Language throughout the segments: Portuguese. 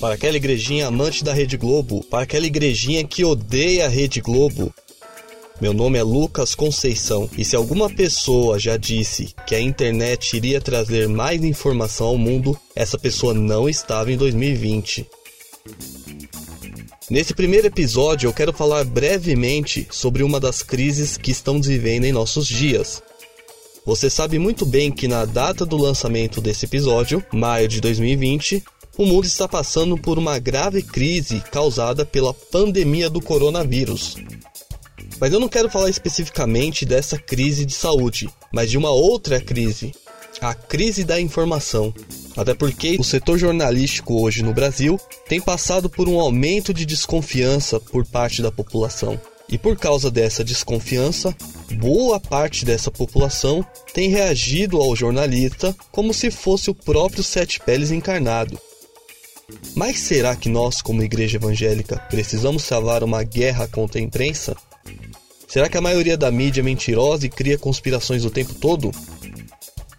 para aquela igrejinha amante da Rede Globo, para aquela igrejinha que odeia a Rede Globo. Meu nome é Lucas Conceição e se alguma pessoa já disse que a internet iria trazer mais informação ao mundo, essa pessoa não estava em 2020. Nesse primeiro episódio eu quero falar brevemente sobre uma das crises que estamos vivendo em nossos dias. Você sabe muito bem que na data do lançamento desse episódio, maio de 2020, o mundo está passando por uma grave crise causada pela pandemia do coronavírus. Mas eu não quero falar especificamente dessa crise de saúde, mas de uma outra crise, a crise da informação. Até porque o setor jornalístico hoje no Brasil tem passado por um aumento de desconfiança por parte da população. E por causa dessa desconfiança, boa parte dessa população tem reagido ao jornalista como se fosse o próprio Sete Peles encarnado. Mas será que nós, como igreja evangélica, precisamos salvar uma guerra contra a imprensa? Será que a maioria da mídia é mentirosa e cria conspirações o tempo todo?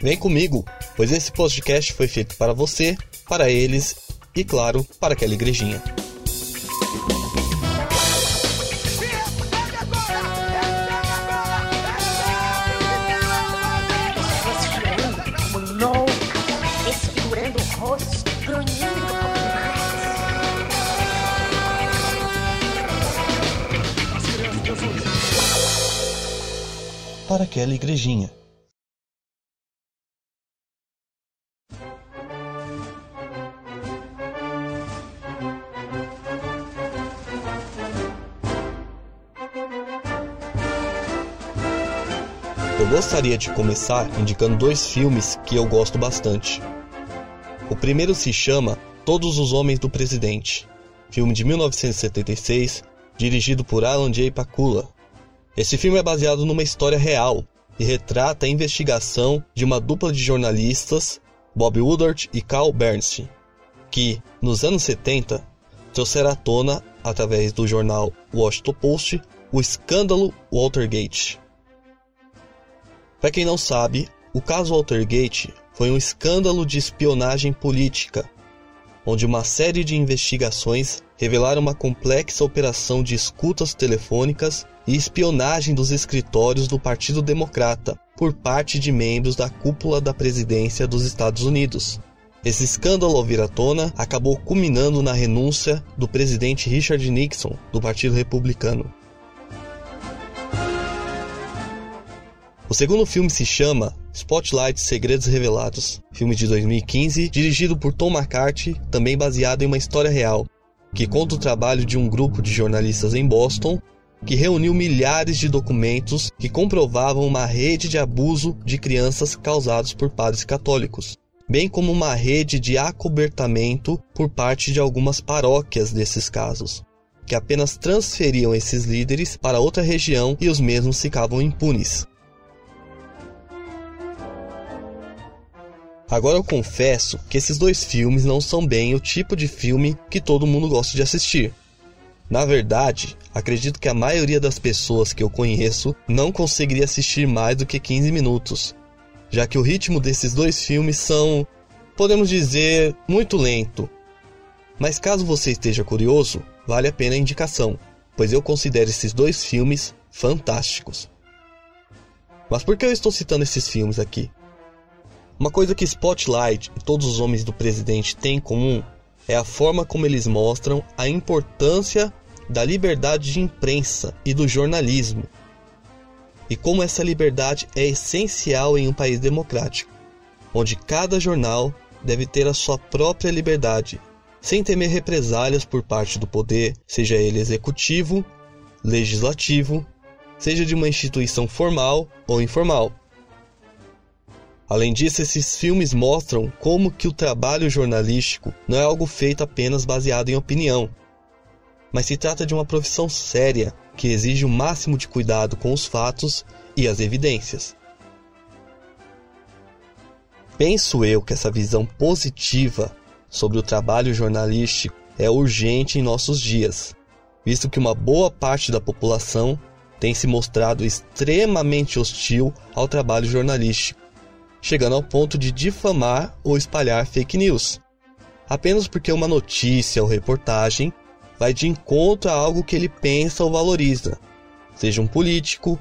Vem comigo, pois esse podcast foi feito para você, para eles e, claro, para aquela igrejinha. Para aquela igrejinha. Eu gostaria de começar indicando dois filmes que eu gosto bastante. O primeiro se chama Todos os Homens do Presidente, filme de 1976, dirigido por Alan J. Pakula, esse filme é baseado numa história real e retrata a investigação de uma dupla de jornalistas, Bob Woodward e Carl Bernstein, que, nos anos 70, trouxeram à tona, através do jornal Washington Post, o escândalo Watergate. Para quem não sabe, o caso Watergate foi um escândalo de espionagem política, onde uma série de investigações revelaram uma complexa operação de escutas telefônicas e espionagem dos escritórios do Partido Democrata por parte de membros da cúpula da presidência dos Estados Unidos. Esse escândalo ao vir à tona acabou culminando na renúncia do presidente Richard Nixon do Partido Republicano. O segundo filme se chama Spotlight Segredos Revelados, filme de 2015, dirigido por Tom McCarthy, também baseado em uma história real, que conta o trabalho de um grupo de jornalistas em Boston que reuniu milhares de documentos que comprovavam uma rede de abuso de crianças causados por padres católicos, bem como uma rede de acobertamento por parte de algumas paróquias desses casos, que apenas transferiam esses líderes para outra região e os mesmos ficavam impunes. Agora eu confesso que esses dois filmes não são bem o tipo de filme que todo mundo gosta de assistir. Na verdade, acredito que a maioria das pessoas que eu conheço não conseguiria assistir mais do que 15 minutos, já que o ritmo desses dois filmes são, podemos dizer, muito lento. Mas caso você esteja curioso, vale a pena a indicação, pois eu considero esses dois filmes fantásticos. Mas por que eu estou citando esses filmes aqui? Uma coisa que Spotlight e todos os homens do presidente têm em comum é a forma como eles mostram a importância da liberdade de imprensa e do jornalismo, e como essa liberdade é essencial em um país democrático, onde cada jornal deve ter a sua própria liberdade, sem temer represálias por parte do poder, seja ele executivo, legislativo, seja de uma instituição formal ou informal. Além disso, esses filmes mostram como que o trabalho jornalístico não é algo feito apenas baseado em opinião, mas se trata de uma profissão séria que exige o máximo de cuidado com os fatos e as evidências. Penso eu que essa visão positiva sobre o trabalho jornalístico é urgente em nossos dias, visto que uma boa parte da população tem se mostrado extremamente hostil ao trabalho jornalístico, chegando ao ponto de difamar ou espalhar fake news apenas porque uma notícia ou reportagem vai de encontro a algo que ele pensa ou valoriza, seja um político,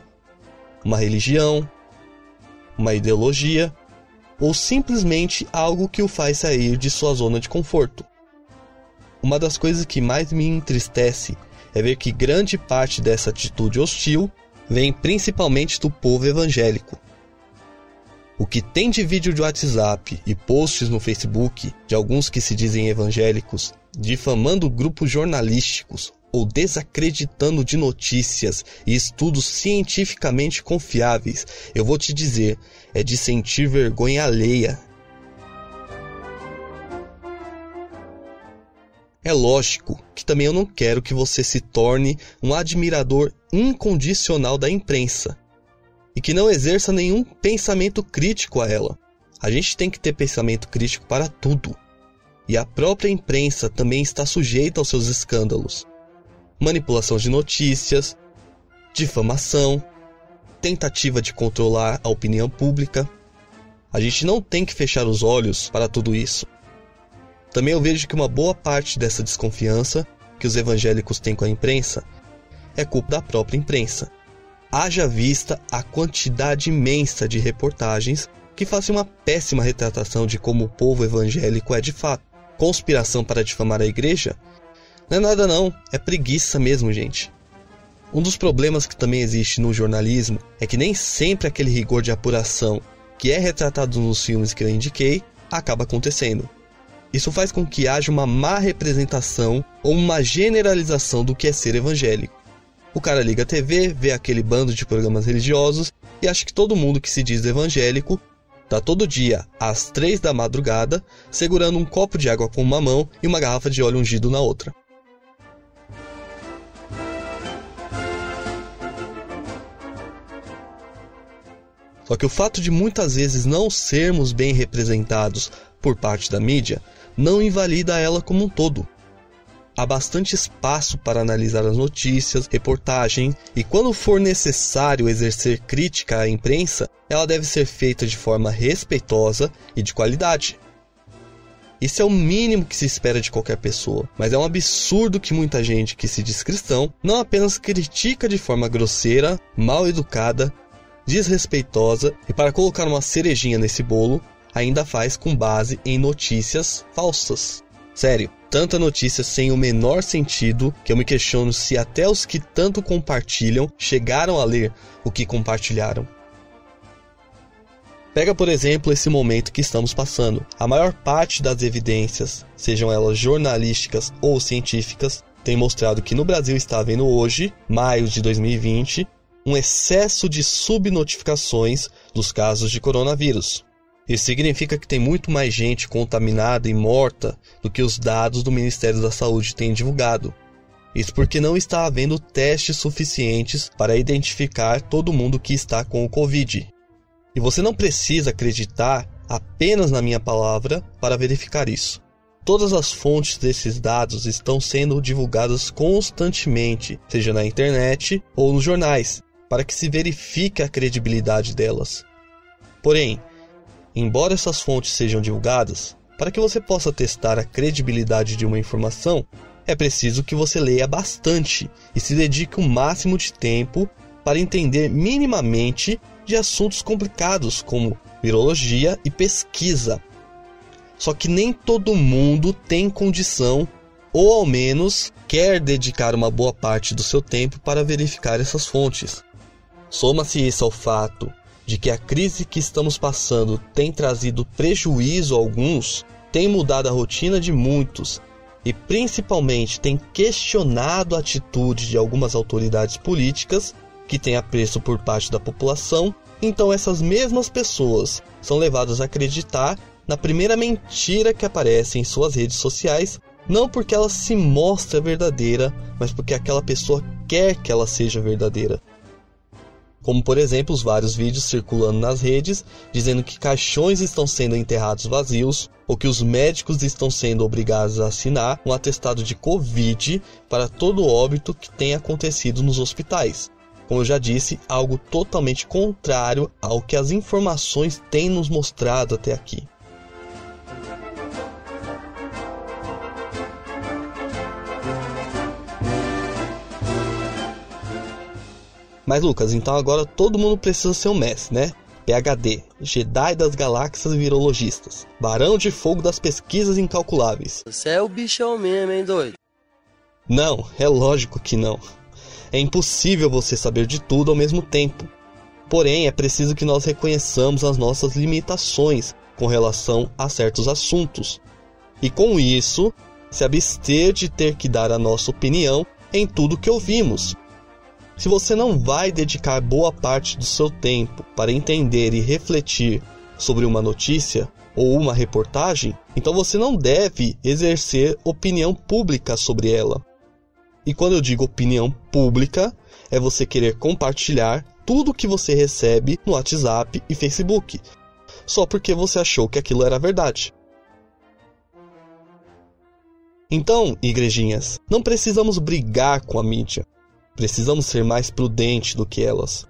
uma religião, uma ideologia ou simplesmente algo que o faz sair de sua zona de conforto. Uma das coisas que mais me entristece é ver que grande parte dessa atitude hostil vem principalmente do povo evangélico. O que tem de vídeo de WhatsApp e posts no Facebook de alguns que se dizem evangélicos difamando grupos jornalísticos ou desacreditando de notícias e estudos cientificamente confiáveis, eu vou te dizer, é de sentir vergonha alheia. É lógico que também eu não quero que você se torne um admirador incondicional da imprensa e que não exerça nenhum pensamento crítico a ela. A gente tem que ter pensamento crítico para tudo. E a própria imprensa também está sujeita aos seus escândalos manipulação de notícias, difamação, tentativa de controlar a opinião pública. A gente não tem que fechar os olhos para tudo isso. Também eu vejo que uma boa parte dessa desconfiança que os evangélicos têm com a imprensa é culpa da própria imprensa. Haja vista a quantidade imensa de reportagens que fazem uma péssima retratação de como o povo evangélico é de fato. Conspiração para difamar a igreja não é nada não, é preguiça mesmo, gente. Um dos problemas que também existe no jornalismo é que nem sempre aquele rigor de apuração que é retratado nos filmes que eu indiquei acaba acontecendo. Isso faz com que haja uma má representação ou uma generalização do que é ser evangélico. O cara liga a TV, vê aquele bando de programas religiosos e acha que todo mundo que se diz evangélico tá todo dia às três da madrugada segurando um copo de água com uma mão e uma garrafa de óleo ungido na outra. Só que o fato de muitas vezes não sermos bem representados por parte da mídia não invalida ela como um todo. Há bastante espaço para analisar as notícias, reportagem e quando for necessário exercer crítica à imprensa, ela deve ser feita de forma respeitosa e de qualidade. Isso é o mínimo que se espera de qualquer pessoa, mas é um absurdo que muita gente que se diz cristão não apenas critica de forma grosseira, mal educada desrespeitosa e, para colocar uma cerejinha nesse bolo, ainda faz com base em notícias falsas. Sério, tanta notícia sem o menor sentido que eu me questiono se até os que tanto compartilham chegaram a ler o que compartilharam. Pega, por exemplo, esse momento que estamos passando. A maior parte das evidências, sejam elas jornalísticas ou científicas, tem mostrado que no Brasil está havendo hoje, maio de 2020, um excesso de subnotificações dos casos de coronavírus. Isso significa que tem muito mais gente contaminada e morta do que os dados do Ministério da Saúde têm divulgado. Isso porque não está havendo testes suficientes para identificar todo mundo que está com o Covid. E você não precisa acreditar apenas na minha palavra para verificar isso. Todas as fontes desses dados estão sendo divulgadas constantemente, seja na internet ou nos jornais, para que se verifique a credibilidade delas. Porém, embora essas fontes sejam divulgadas, para que você possa testar a credibilidade de uma informação, é preciso que você leia bastante e se dedique o máximo de tempo para entender minimamente de assuntos complicados como virologia e pesquisa. Só que nem todo mundo tem condição ou ao menos quer dedicar uma boa parte do seu tempo para verificar essas fontes. Soma-se isso ao fato de que a crise que estamos passando tem trazido prejuízo a alguns, tem mudado a rotina de muitos e principalmente tem questionado a atitude de algumas autoridades políticas que têm apreço por parte da população, então essas mesmas pessoas são levadas a acreditar na primeira mentira que aparece em suas redes sociais, não porque ela se mostra verdadeira, mas porque aquela pessoa quer que ela seja verdadeira como por exemplo os vários vídeos circulando nas redes dizendo que caixões estão sendo enterrados vazios ou que os médicos estão sendo obrigados a assinar um atestado de Covid para todo óbito que tenha acontecido nos hospitais. Como eu já disse, algo totalmente contrário ao que as informações têm nos mostrado até aqui. Mas Lucas, então agora todo mundo precisa ser um mestre, né? PhD, Jedi das galáxias virologistas, Barão de Fogo das pesquisas incalculáveis. Você é o bichão mesmo, hein, doido? Não, é lógico que não. É impossível você saber de tudo ao mesmo tempo. Porém, é preciso que nós reconheçamos as nossas limitações com relação a certos assuntos. E com isso, se abster de ter que dar a nossa opinião em tudo que ouvimos. Se você não vai dedicar boa parte do seu tempo para entender e refletir sobre uma notícia ou uma reportagem, então você não deve exercer opinião pública sobre ela. E quando eu digo opinião pública, é você querer compartilhar tudo que você recebe no WhatsApp e Facebook, só porque você achou que aquilo era verdade. Então, igrejinhas, não precisamos brigar com a mídia. Precisamos ser mais prudentes do que elas.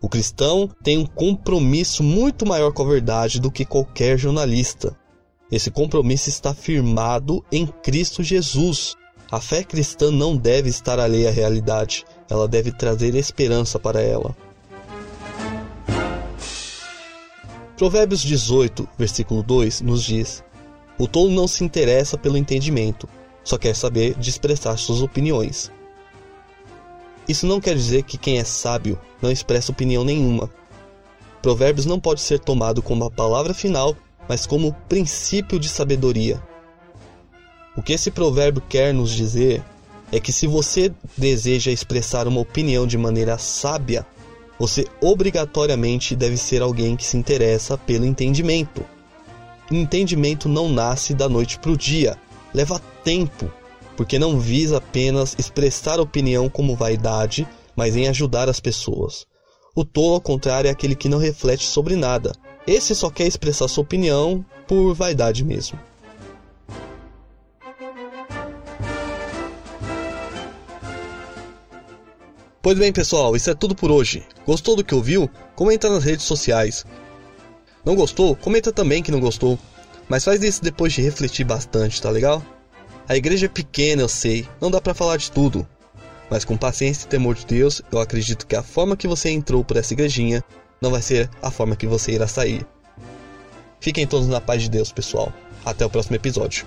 O cristão tem um compromisso muito maior com a verdade do que qualquer jornalista. Esse compromisso está firmado em Cristo Jesus. A fé cristã não deve estar alheia à realidade, ela deve trazer esperança para ela. Provérbios 18, versículo 2 nos diz: o tolo não se interessa pelo entendimento, só quer saber de expressar suas opiniões. Isso não quer dizer que quem é sábio não expressa opinião nenhuma. Provérbios não pode ser tomado como a palavra final, mas como princípio de sabedoria. O que esse provérbio quer nos dizer é que se você deseja expressar uma opinião de maneira sábia, você obrigatoriamente deve ser alguém que se interessa pelo entendimento entendimento não nasce da noite para o dia, leva tempo, porque não visa apenas expressar opinião como vaidade, mas em ajudar as pessoas. O tolo, ao contrário, é aquele que não reflete sobre nada. Esse só quer expressar sua opinião por vaidade mesmo. Pois bem, pessoal, isso é tudo por hoje. Gostou do que ouviu? Comenta nas redes sociais. Não gostou? Comenta também que não gostou. Mas faz isso depois de refletir bastante, tá legal? A igreja é pequena, eu sei, não dá para falar de tudo. Mas com paciência e temor de Deus, eu acredito que a forma que você entrou por essa igrejinha não vai ser a forma que você irá sair. Fiquem todos na paz de Deus, pessoal. Até o próximo episódio.